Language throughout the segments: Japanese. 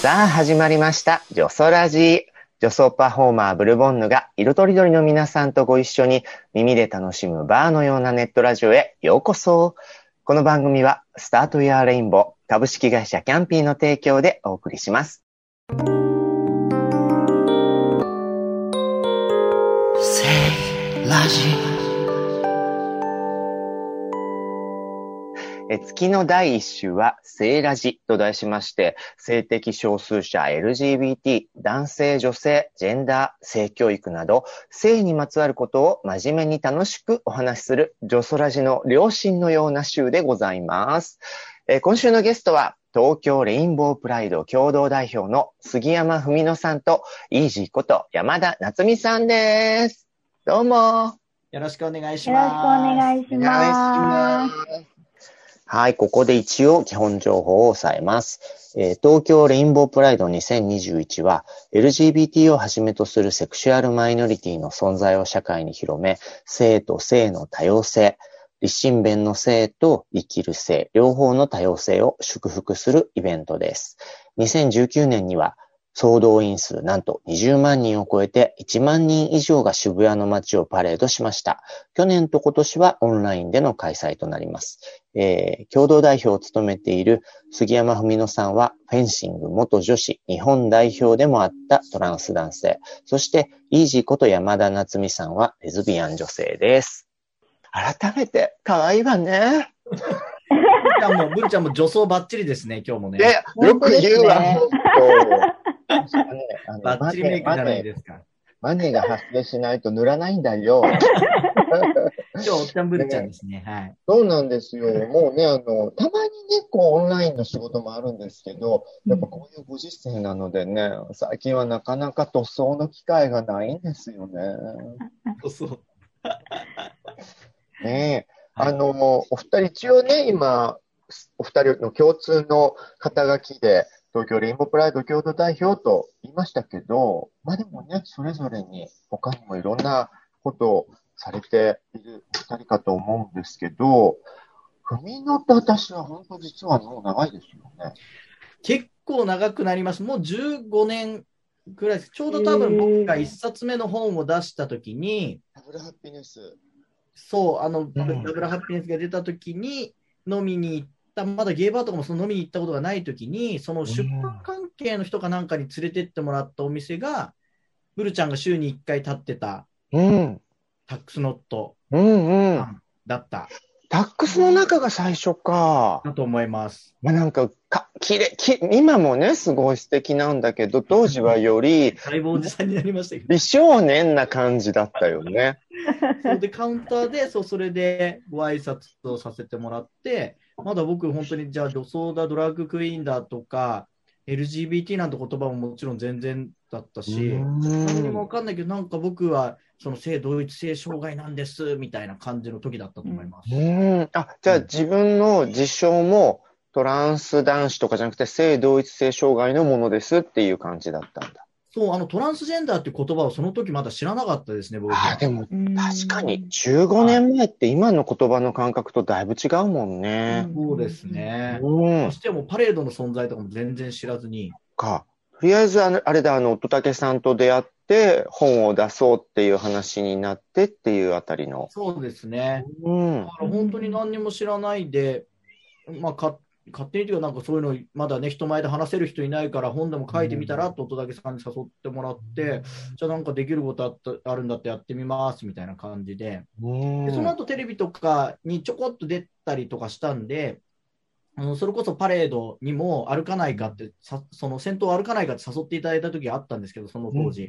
さあ始まりました「ジョソラジ」女装パフォーマーブルボンヌが色とりどりの皆さんとご一緒に耳で楽しむバーのようなネットラジオへ。ようこそ。この番組はスタートイヤーレインボー。株式会社キャンピーの提供でお送りします。ラジえ月の第一週は、性ラジと題しまして、性的少数者 LGBT、男性、女性、ジェンダー、性教育など、性にまつわることを真面目に楽しくお話しする、ジョソラジの両親のような週でございます。え今週のゲストは、東京レインボープライド共同代表の杉山文乃さんと、イージーこと山田夏美さんです。どうも。よろしくお願いしよろしくおます。願いします。はい、ここで一応基本情報を抑えます。えー東京レインボープライド2021は LGBT をはじめとするセクシュアルマイノリティの存在を社会に広め、性と性の多様性、立身弁の性と生きる性、両方の多様性を祝福するイベントです。2019年には総動員数なんと20万人を超えて1万人以上が渋谷の街をパレードしました。去年と今年はオンラインでの開催となります。えー共同代表を務めている杉山文乃さんは、フェンシング元女子日本代表でもあったトランス男性。そして、イージーこと山田夏美さんはレズビアン女性です。改めて、可愛いわね。ブルちゃんも、ブルちゃんも女装バッチリですね、今日もね。で、よく言うわ。ねバッチリメイクじゃないですか。マネが発生しないと塗らないんだよ。今日、おっちゃんブルちゃんですね。はい。そうなんですよ。もうね、あの、たまにね、こう、オンラインの仕事もあるんですけど、やっぱこういうご時世なのでね、最近はなかなか塗装の機会がないんですよね。そう。ねえ。あの、お二人一応ね、今、お二人の共通の肩書きで、東京レインボープライド共同代表と言いましたけど、まあでもね、それぞれに他にもいろんなことをされているお二人かと思うんですけど、文乃と私は本当実はもう長いですよね。結構長くなります。もう15年ぐらいです。ちょうど多分僕が1冊目の本を出したときに、ダブルハッピネス。そう、あの、んダブルハッピネスが出たときに飲みに行った、まだゲーバーとかもその飲みに行ったことがないときに、その出版関係の人かなんかに連れてってもらったお店が、ブルちゃんが週に1回立ってたうん。タックスノットうんうん。だった、タックスの中が最初か。だと思います。まあなんか、か、きれ、き、今もね、すごい素敵なんだけど、当時はよりだいぶおじさんになりましたけど。美少年な感じだったよね。そうで、カウンターで、そう、それでご挨拶をさせてもらって、まだ僕、本当に、じゃあ、女装だ、ドラッグクイーンだとか、LGBT なんて言葉ももちろん全然だったし、何にも分かんないけど、なんか僕は、その性同一性障害なんです、みたいな感じの時だったと思います。うん。あ、じゃあ自分の自称もトランス男子とかじゃなくて性同一性障害のものですっていう感じだったんだ。そう、あの、トランスジェンダーっていう言葉をその時まだ知らなかったですね、僕。あ、でもうん確かに15年前って今の言葉の感覚とだいぶ違うもんね。そうですね。うんそ。してもうパレードの存在とかも全然知らずに、か。とりあえずあの、あれだ、あの、乙武さんと出会って本を出そうっていう話になってっていうあたりの。そうですね。うんだ。から本当に何にも知らないで、まあ、か勝手にというか、なんかそういうの、まだね、人前で話せる人いないから、本でも書いてみたらと、乙武さんに誘ってもらって、じゃあなんかできることあったあるんだってやってみますみたいな感じで、うん。でその後テレビとかにちょこっと出たりとかしたんで、あのそれこそパレードにも歩かないかって、さその先頭歩かないかって誘っていただいた時があったんですけど、その当時。い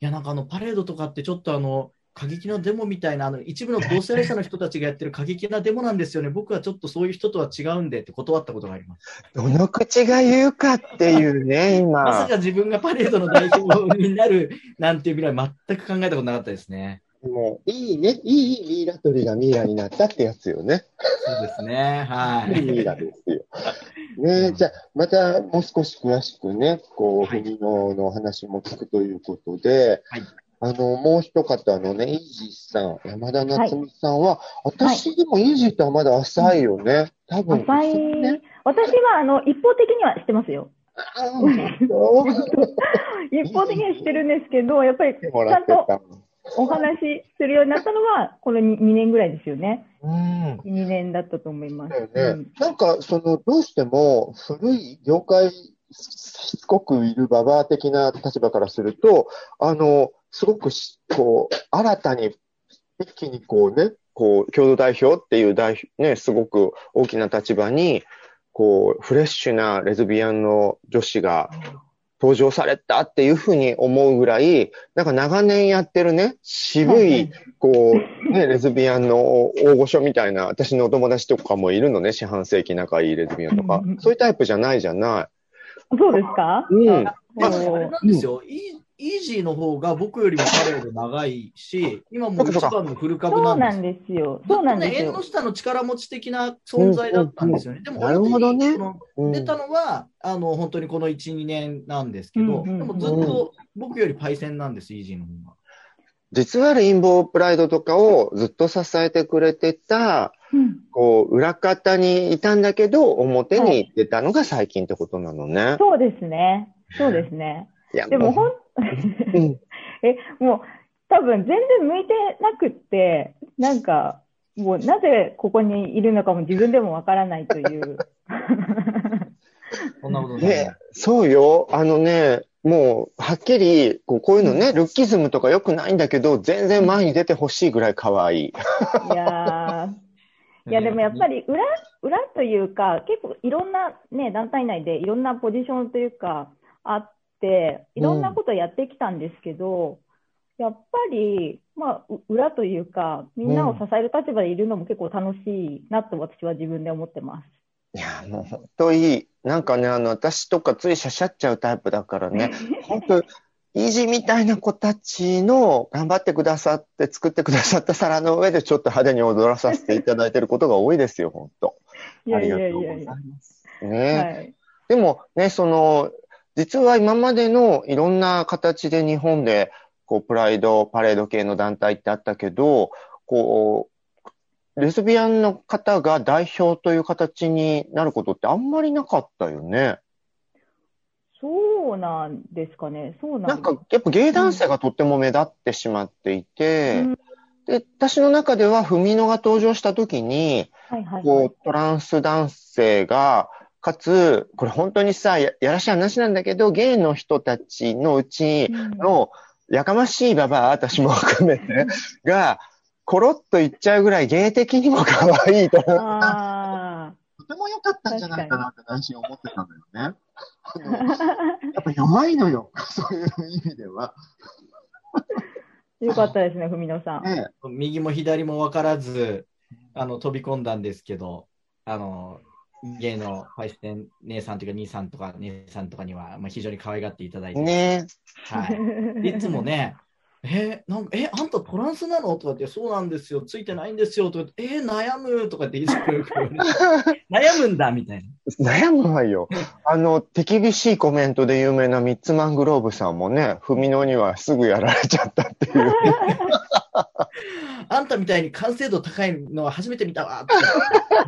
や、なんかあのパレードとかってちょっとあの、過激なデモみたいな、あの一部の同性愛者の人たちがやってる過激なデモなんですよね。僕はちょっとそういう人とは違うんでって断ったことがあります。どの口が言うかっていうね、まさ今。か自分がパレードの代表になるなんていう未来全く考えたことなかったですね。もう、いいね、いいミイラ取りがミイラになったってやつよね。そうですね。はいい。いミイラですよ。ねじゃあ、またもう少し詳しくね、こう、はい文野の話も聞くということで、はいあの、もう一方のね、イージーさん、山田夏美さんは、私でもイージーとはまだ浅いよね。多分。浅い、ね。私は、あの、一方的にはしてますよ。一方的にはしてるんですけど、やっぱり、ちゃんと。お話しするようになったのは、この 2, 年ぐらいですよね。うん。2年だったと思います。ねうん。なんか、その、どうしても、古い業界、しつこくいるババア的な立場からすると、あの、すごくし、こう、新たに、一気にこうね、こう、共同代表っていう代表、ね、すごく大きな立場に、こう、フレッシュなレズビアンの女子が登場されたっていうふうに思うぐらい、なんか長年やってるね、渋はいい、こう、ね、レズビアンの大御所みたいな、私のお友達とかもいるのね、四半世紀仲いいレズビアンとか。そういうタイプじゃないじゃなそうですか？い。うん。まあ、あれなんですよ、イイージーの方が僕よりもパレード長いし、今もう一番のフル株そうなんなんです。ですよ。そうなんですね、縁よの。下の力持ち的な存在だったんですよね。でも、なるほどねそのうん出たのは、あの、本当にこの1、2年なんですけど、うんうんうんでもずっと僕よりパイセンなんです、イージーの方が。実はレインボープライドとかをずっと支えてくれてた、うんこう、裏方にいたんだけど、表に出たのが最近ってことなのね。そうですね。そうですね。いや、でも、ほん、うん え、もう、多分全然向いてなくって、なんか、もうなぜここにいるのかも自分でもわからないという。そんなことない。ね、そうよ。あのね、もう、はっきり、こうこういうのね、ルッキズムとか良くないんだけど、全然前に出てほしいぐらい可愛い。いやー、いやでもやっぱり裏、裏というか、結構いろんなね、団体内でいろんなポジションというか、あって、いろんなことやってきたんですけど、やっぱり、まあ、う裏というか、みんなを支える立場でいるのも結構楽しいなと私は自分で思ってます。いや、もう本当いい。なんかね、あの、私とかついしゃしゃっちゃうタイプだからね、本当、イージーみたいな子たちの頑張ってくださって作ってくださった皿の上でちょっと派手に踊らさせていただいてることが多いですよ、本当。ありがとうございま。す。ね、はい。でもね、その、実は今までのいろんな形で日本で、こう、プライド、パレード系の団体ってあったけど、こう、レズビアンの方が代表という形になることってあんまりなかったよね。そうなんですかね。そうななんんですか、やっぱゲイ男性がとっても目立ってしまっていて、うんで、私の中では、フミノが登場した時に、はいはいはい。こう、トランス男性が、かつ、これ本当にさ、ややらしい話なんだけど、ゲイの人たちのうちうんの、やかましいババア、私も含めて、が、コロッと言っちゃうぐらい芸的にも可愛いと思った。あとても良かったんじゃないかなって内心思ってたんだよね。やっぱ弱いのよ。そういう意味では。よかったですね、文野さん。ね右も左も分からず、あの、飛び込んだんですけど、あの、芸のパイセン姉さんというか兄さんとか姉さんとかには、まあ、非常に可愛がっていただいて、ねはい。いつもね、えなんかえ、あんたトランスなの？とかって、そうなんですよ、ついてないんですよとかって、え悩む？とかっていつ 悩むんだみたいな。悩むわよ。あの、手厳しいコメントで有名なミッツマングローブさんもね、フミノにはすぐやられちゃったっていう。あんたみたいに完成度高いのは初めて見たわって、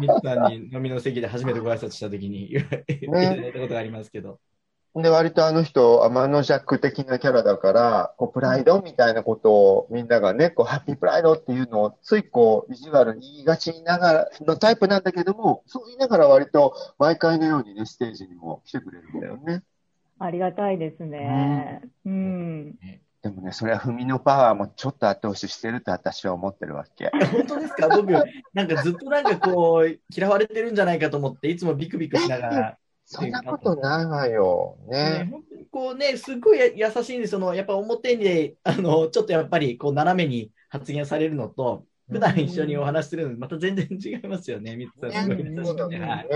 ミツさんに飲みの席で初めてご挨拶したときに言われていただいたことがありますけど。で、割とあの人、天の弱的なキャラだから、こう、プライドみたいなことをみんながね、こう、ハッピープライドっていうのをついこう、意地悪に言いがちながらのタイプなんだけども、そう言いながら割と毎回のようにね、ステージにも来てくれるんだよね。ありがたいですね。うん。でもね、それは踏みのパワーもちょっと後押ししてると私は思ってるわけ。本当ですか？僕、なんかずっとなんかこう、嫌われてるんじゃないかと思って、いつもビクビクしながら。そんなことないわよ。ねね。こうね、すっごいや優しいんですそのやっぱ表に、あの、ちょっとやっぱりこう斜めに発言されるのと、普段一緒にお話しするのとまた全然違いますよね、ミツさん。すごい優しくて。はい。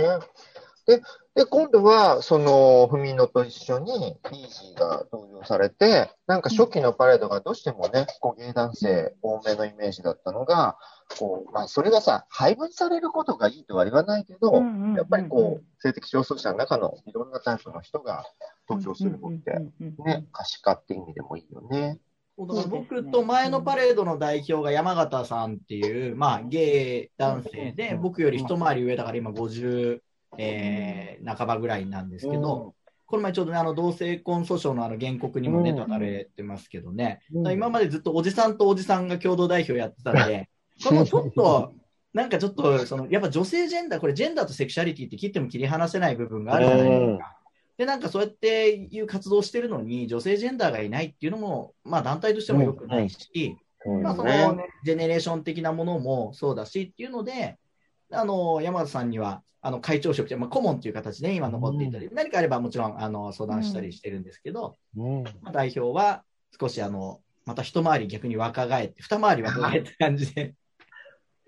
で、で、今度は、その、ふみのと一緒に、イージーが登場されて、なんか初期のパレードがどうしてもね、こう、芸男性多めのイメージだったのが、こう、まあ、それがさ、配分されることがいいとは言わないけど、うんうんうんうん。やっぱりこう、性的少数者の中のいろんなタイプの人が登場するのって、ね、可視化って意味でもいいよね。僕と前のパレードの代表が山形さんっていう、まあ、ゲイ男性で、僕より一回り上だから今50、えー、半ばぐらいなんですけど、この前ちょうどね、あの同性婚訴訟のあの原告にもね、うん立たれてますけどね、今までずっとおじさんとおじさんが共同代表やってたんで、このちょっと、なんかちょっと、そのやっぱ女性ジェンダー、これジェンダーとセクシャリティって切っても切り離せない部分があるじゃないですか。で、なんかそうやっていう活動をしてるのに、女性ジェンダーがいないっていうのも、まあ団体としても良くないし、うん。まあそのね、ジェネレーション的なものもそうだしっていうので、あの山田さんにはあの会長職で、まあ、顧問という形で今残っていたり、何かあればもちろんあの相談したりしてるんですけど、うん。まあ、代表は少しあのまた一回り逆に若返って、二回り若返った感じで、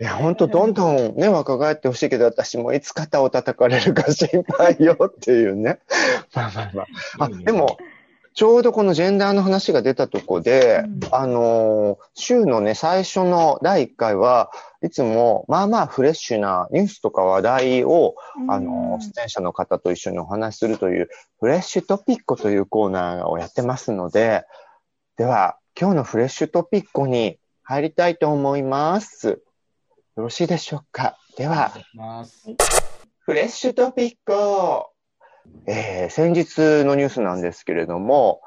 いや、本当どんどんね、若返ってほしいけど、私もいつ肩を叩かれるか心配よっていうね。まあまあまあ。あ、でも、ちょうどこのジェンダーの話が出たとこで、うんあのー週のね、最初の第1回はいつも、まあまあフレッシュなニュースとか話題を、あのー出演者の方と一緒にお話しするという、フレッシュトピックというコーナーをやってますので、では、今日のフレッシュトピックに入りたいと思います。よろしいでしょうか？では。フレッシュトピックえー先日のニュースなんですけれども、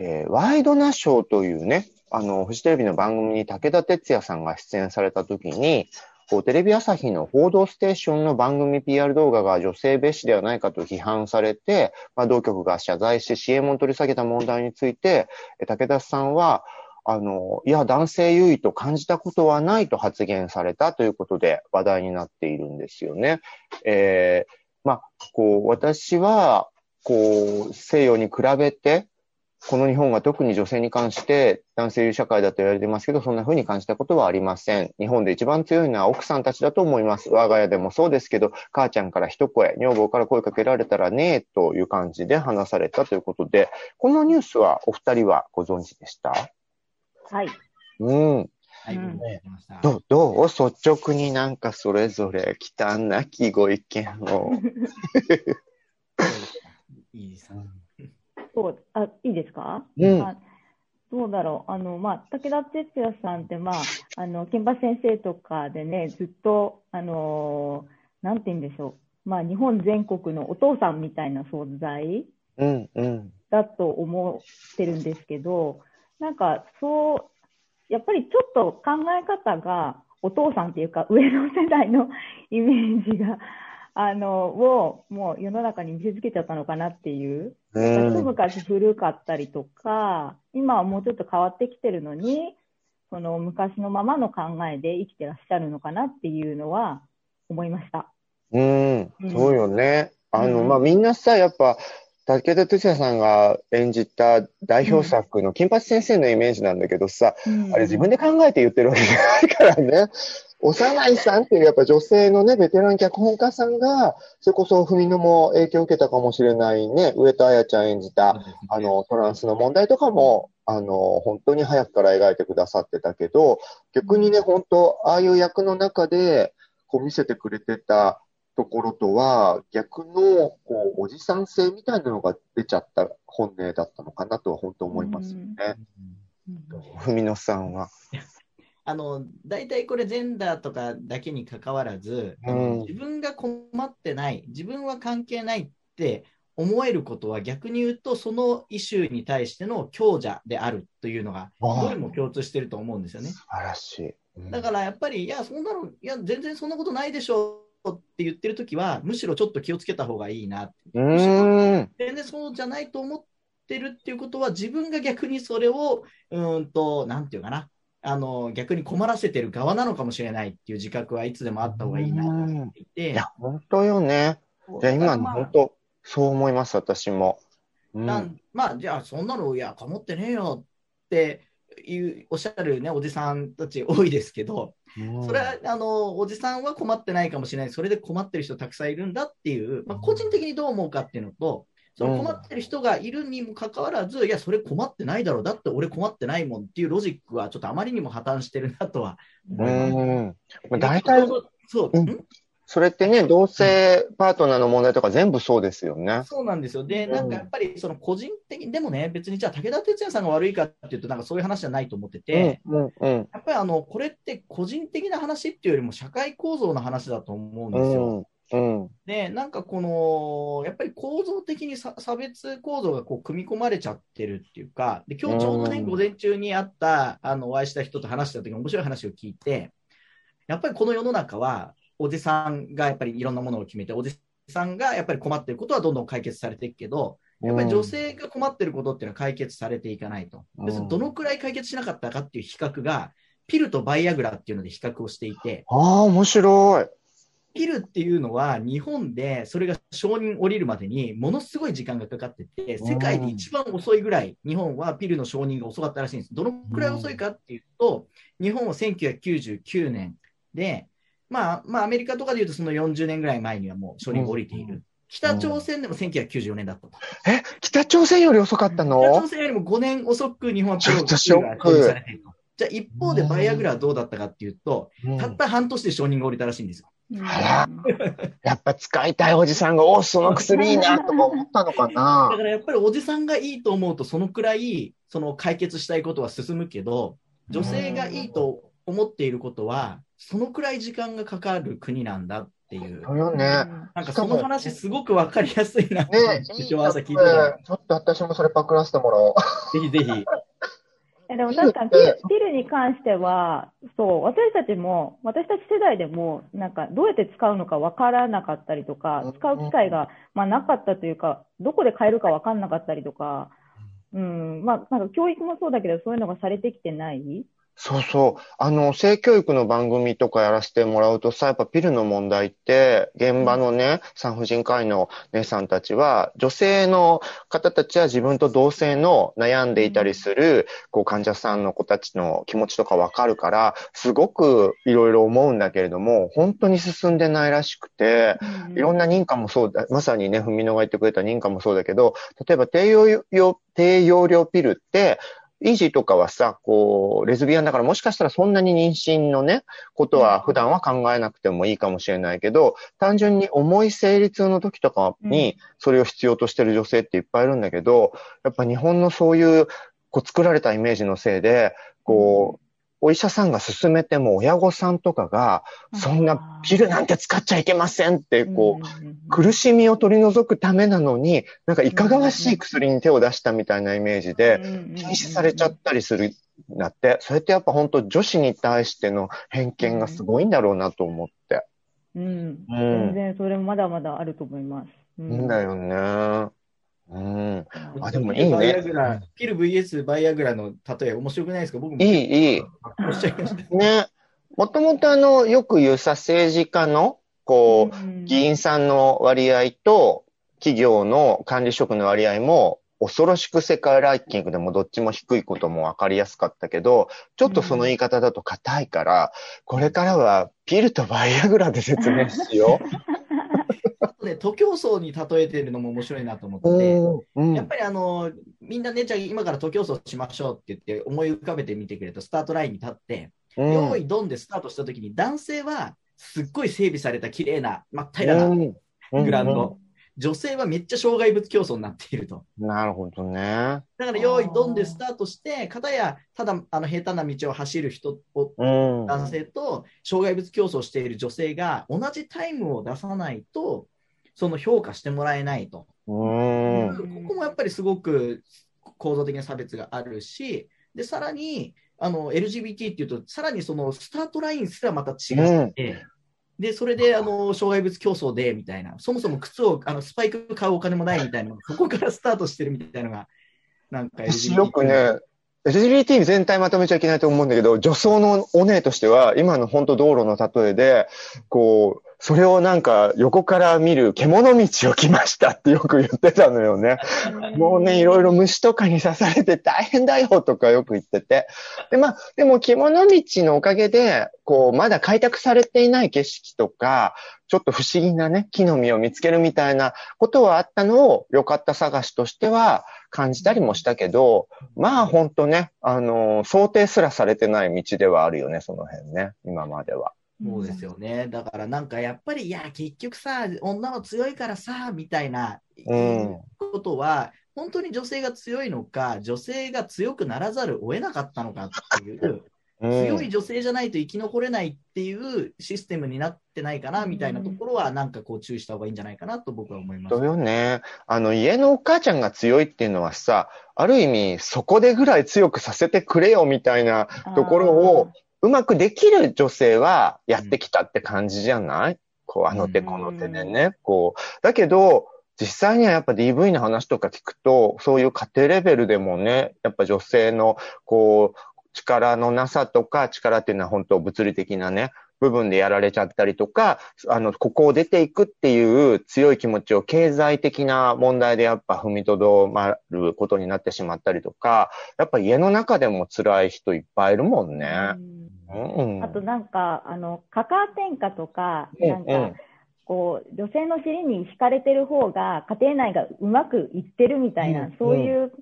えーワイドナショーというね、あの、フジテレビの番組に武田鉄矢さんが出演された時に、こうテレビ朝日の報道ステーションの番組 PR 動画が女性蔑視ではないかと批判されて、まあ、同局が謝罪して CM を取り下げた問題について、えー武田さんは、あの、いや、男性優位と感じたことはないと発言されたということで話題になっているんですよね。えーまあ、こう、私は、こう、西洋に比べて、この日本が特に女性に関して男性優位社会だと言われてますけど、そんな風に感じたことはありません。日本で一番強いのは奥さんたちだと思います。我が家でもそうですけど、母ちゃんから一声、女房から声かけられたらねえという感じで話されたということで、このニュースはお二人はご存知でした？はい。うん。はい、どう、どう？率直になんかそれぞれ忌憚なきご意見を。いいですね。そう、あ、いいですか？うんあどうだろう。あの、まあ、武田鉄矢さんって、まあ、あの、金八先生とかでね、ずっと、あのーなんて言うんでしょう。まあ、日本全国のお父さんみたいな存在うん、うん。だと思ってるんですけど、なんか、そう、やっぱりちょっと考え方が、お父さんっていうか、上の世代のイメージが、あの、を、もう世の中に見せつけちゃったのかなっていう。昔古かったりとか、今はもうちょっと変わってきてるのに、その昔のままの考えで生きてらっしゃるのかなっていうのは思いました。うん、そうよね。あの、うんまあ、みんなさ、やっぱ、武田鉄矢さんが演じた代表作の金八先生のイメージなんだけどさ、あれ自分で考えて言ってるわけじゃないからね。幼いさんっていうやっぱ女性のね、ベテラン脚本家さんが、それこそ文野も影響を受けたかもしれないね、上戸彩ちゃん演じた、あの、トランスの問題とかも、あの、本当に早くから描いてくださってたけど、逆にね、本当、ああいう役の中で、こう見せてくれてたところとは、逆の、こう、おじさん性みたいなのが出ちゃった本音だったのかなとは本当思いますよね。文野さんは。あの大体これ、ジェンダーとかだけにかかわらず、うん自分が困ってない、自分は関係ないって思えることは、逆に言うと、そのイシューに対しての強者であるというのが、どれも共通してると思うんですよね。素晴らしい。うんだからやっぱり、いや、そんなの、いや、全然そんなことないでしょうって言ってるときは、むしろちょっと気をつけた方がいいな。全然そうじゃないと思ってるっていうことは、自分が逆にそれを、うーんと、なんていうかな、あの逆に困らせてる側なのかもしれないっていう自覚はいつでもあった方がいいなと思っていて、いや、本当よね。いや、今のまあ本当、そう思います、私も。うんまあ、じゃあ、そんなの、いや、かもってねえよっていうおっしゃる、ね、おじさんたち多いですけど、それはあのおじさんは困ってないかもしれない、それで困ってる人たくさんいるんだっていう、まあ、個人的にどう思うかっていうのと、その困ってる人がいるにもかかわらず、いや、それ困ってないだろう、だって俺困ってないもんっていうロジックは、ちょっとあまりにも破綻してるなとはう思います。ん。まあ大体、そう、うん。んそれってね、同性パートナーの問題とか全部そうですよね。そうなんですよ。で、うんなんかやっぱりその個人的に、でもね、別にじゃあ武田鉄矢さんが悪いかっていうと、なんかそういう話じゃないと思ってて、うん、うん、やっぱりあの、これって個人的な話っていうよりも社会構造の話だと思うんうですよ。ん、うん、で、なんかこの、やっぱり構造的にさ差別構造がこう組み込まれちゃってるっていうか、で今日ちょうどね、うん午前中に会った、あの、お会いした人と話した時に面白い話を聞いて、やっぱりこの世の中は、おじさんがやっぱりいろんなものを決めて、おじさんがやっぱり困っていることはどんどん解決されていくけど、やっぱり女性が困っていることっていうのは解決されていかないと。うん別にどのくらい解決しなかったかっていう比較が、ピルとバイアグラっていうので比較をしていて、ああ、面白い。ピルっていうのは、日本でそれが承認降りるまでにものすごい時間がかかってて、世界で一番遅いぐらい、日本はピルの承認が遅かったらしいんです。どのくらい遅いかっていうと、日本は1999年で、まあ、まあ、アメリカとかでいうとその40年ぐらい前にはもう承認が降りている。北朝鮮でも1994年だったと。え、北朝鮮より遅かった北の朝鮮よりも5年遅く日本はピルちょっとショック。が承認されていると。じゃあ一方でバイアグラはどうだったかっていうと、うん。たった半年で承認が降りたらしいんですよ。あやっぱ使いたいおじさんが、おその薬いいなとか思ったのかだなからやっぱりおじさんがいいと思うと、そのくらいその解決したいことは進むけど、女性がいいと思っていることは、そのくらい時間がかかる国なんだっていう、そうよね。なんかその話、すごくわかりやすいなってね 今日朝聞いてたら、ちょっと私もそれパクらせてもらおう。ぜひぜひ。えでも確かにピルピルに関しては、そう、私たちも、私たち世代でも、なんかどうやって使うのか分からなかったりとか、使う機会が、まあ、なかったというか、どこで買えるか分かんなかったりとか、うん、まあ、なんか教育もそうだけど、そういうのがされてきてない。そうそう。あの、性教育の番組とかやらせてもらうとさ、やっぱピルの問題って、現場のね、産婦人科医の姉さんたちは、女性の方たちは自分と同性の悩んでいたりする、こう、患者さんの子たちの気持ちとかわかるから、すごくいろいろ思うんだけれども、本当に進んでないらしくて、いろんな認可もそうだ、まさにね、文野が言ってくれた認可もそうだけど、例えば低用量、低用量ピルって、イージーとかはさ、こう、レズビアンだからもしかしたらそんなに妊娠のね、ことは普段は考えなくてもいいかもしれないけど、単純に重い生理痛の時とかにそれを必要としてる女性っていっぱいいるん。だけど、やっぱ日本のそういう、こう作られたイメージのせいで、こう、お医者さんが勧めても親御さんとかが、そんなピルなんて使っちゃいけませんって、こう、う苦しみを取り除くためなのに、なんかいかがわしい薬に手を出したみたいなイメージで、禁止されちゃったりするんだって、それってやっぱ本当女子に対しての偏見がすごいんだろうなと思って。うん、うん。全然それもまだまだあると思います。ういいん。だよね。うん。あでもいいねバイアグラ、ピル VS バイアグラの例え、面白くないですか？僕もいい、いい。ね。もともとあの、よく言うさ、政治家の、こう、うん議員さんの割合と、企業の管理職の割合も、恐ろしく世界ランキングでもどっちも低いことも分かりやすかったけど、ちょっとその言い方だと硬いから、これからはピルとバイアグラで説明しよね、徒競走に例えてるのも面白いなと思ってう。んやっぱりあの、みんなね、じゃあ今から徒競走しましょうって言って思い浮かべてみてくれと、スタートラインに立って、うん用意ドンでスタートした時に、男性はすっごい整備された綺麗な、真っ平らなうんグラウンド。女性はめっちゃ障害物競争になっていると。なるほどね。だから、用意ドンでスタートして、片やただあの平坦な道を走る人をうん。男性と障害物競争している女性が同じタイムを出さないと、その評価してもらえないと。うん。ここもやっぱりすごく構造的な差別があるし、でさらにあの LGBT っていうと、さらにそのスタートラインすらまた違って、でそれであの障害物競争でみたいな、そもそも靴をあのスパイク買うお金もないみたいな、そこからスタートしてるみたいなのが、なんかよくね、LGBT 全体まとめちゃいけないと思うんだけど、女装のお姉としては、今の本当道路の例えで、こう、それをなんか横から見る獣道を来ましたってよく言ってたのよね。もうね、いろいろ虫とかに刺されて大変だよとかよく言ってて。で、まあ、でも獣道のおかげで、こう、まだ開拓されていない景色とか、ちょっと不思議なね、木の実を見つけるみたいなことはあったのを、良かった探しとしては感じたりもしたけど、まあ本当ね、あの、想定すらされてない道ではあるよね、その辺ね、今までは。そうですよね。だからなんかやっぱり、いや、結局さ、女は強いからさ、みたいなうんことは、本当に女性が強いのか、女性が強くならざるを得なかったのかっていう、うん強い女性じゃないと生き残れないっていうシステムになってないかな、みたいなところは、なんかこう注意した方がいいんじゃないかなと僕は思います。そうよね。あの、家のお母ちゃんが強いっていうのはさ、ある意味、そこでぐらい強くさせてくれよみたいなところを、うまくできる女性はやってきたって感じじゃない？こう、あの手この手でね。こう。だけど、実際にはやっぱ DV の話とか聞くと、そういう家庭レベルでもね、やっぱ女性の、こう、力のなさとか、力っていうのは本当物理的なね、部分でやられちゃったりとか、あの、ここを出ていくっていう強い気持ちを経済的な問題でやっぱ踏みとどまることになってしまったりとか、やっぱ家の中でも辛い人いっぱいいるもんね。うん。あとなんか、あの、カカア天下とか、うんなんか、うん。こう、女性の尻に惹かれてる方が、家庭内がうまくいってるみたいな、うんそういう、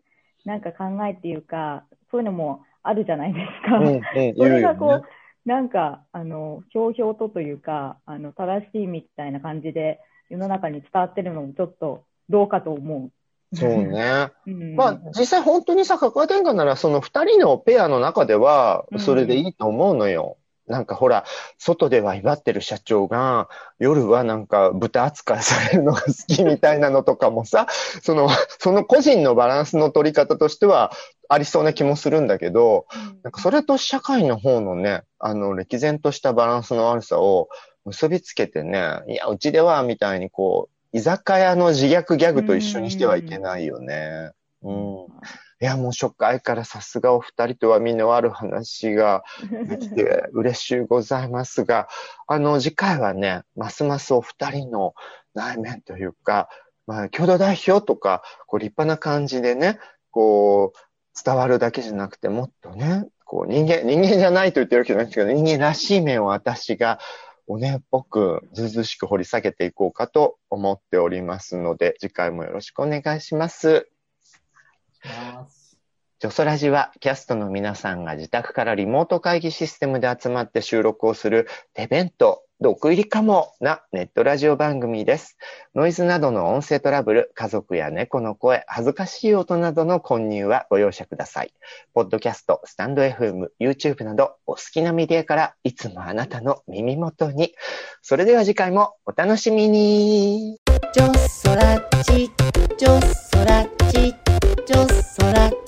なんか考えっていうか、そういうのもあるじゃないですか。それがこう、ねなんか、あの、ひょうひょうとというか、あの、正しいみたいな感じで、世の中に伝わってるのもちょっとどうかと思う。そうね。うん。まあ、実際本当にさ、カカア天下なら、その二人のペアの中では、それでいいと思うのよ。なんかほら、外では威張ってる社長が、夜はなんか豚扱いされるのが好きみたいなのとかもさ、その、その個人のバランスの取り方としてはありそうな気もするんだけど、なんかそれと社会の方のね、あの、歴然としたバランスの悪さを結びつけてね、いや、うちでは、みたいにこう、居酒屋の自虐ギャグと一緒にしてはいけないよね。うん。いや、もう初回からさすがお二人とは身のある話ができて嬉しゅうございますが、あの、次回はね、ますますお二人の内面というか、まあ、共同代表とか、こう、立派な感じでね、こう、伝わるだけじゃなくて、もっとね、こう、人間、人間じゃないと言ってるわけじゃないんですけど、人間らしい面を私が、おねっぽく、ずうずうしく掘り下げていこうかと思っておりますので、次回もよろしくお願いします。ジョソラジはキャストの皆さんが自宅からリモート会議システムで集まって収録をする手弁当、毒入りかもなネットラジオ番組です。ノイズなどの音声トラブル、家族や猫の声、恥ずかしい音などの混入はご容赦ください。ポッドキャスト、スタンド FM、YouTube などお好きなメディアからいつもあなたの耳元に。それでは次回もお楽しみに。ジョソラチジョソラチジョソラチ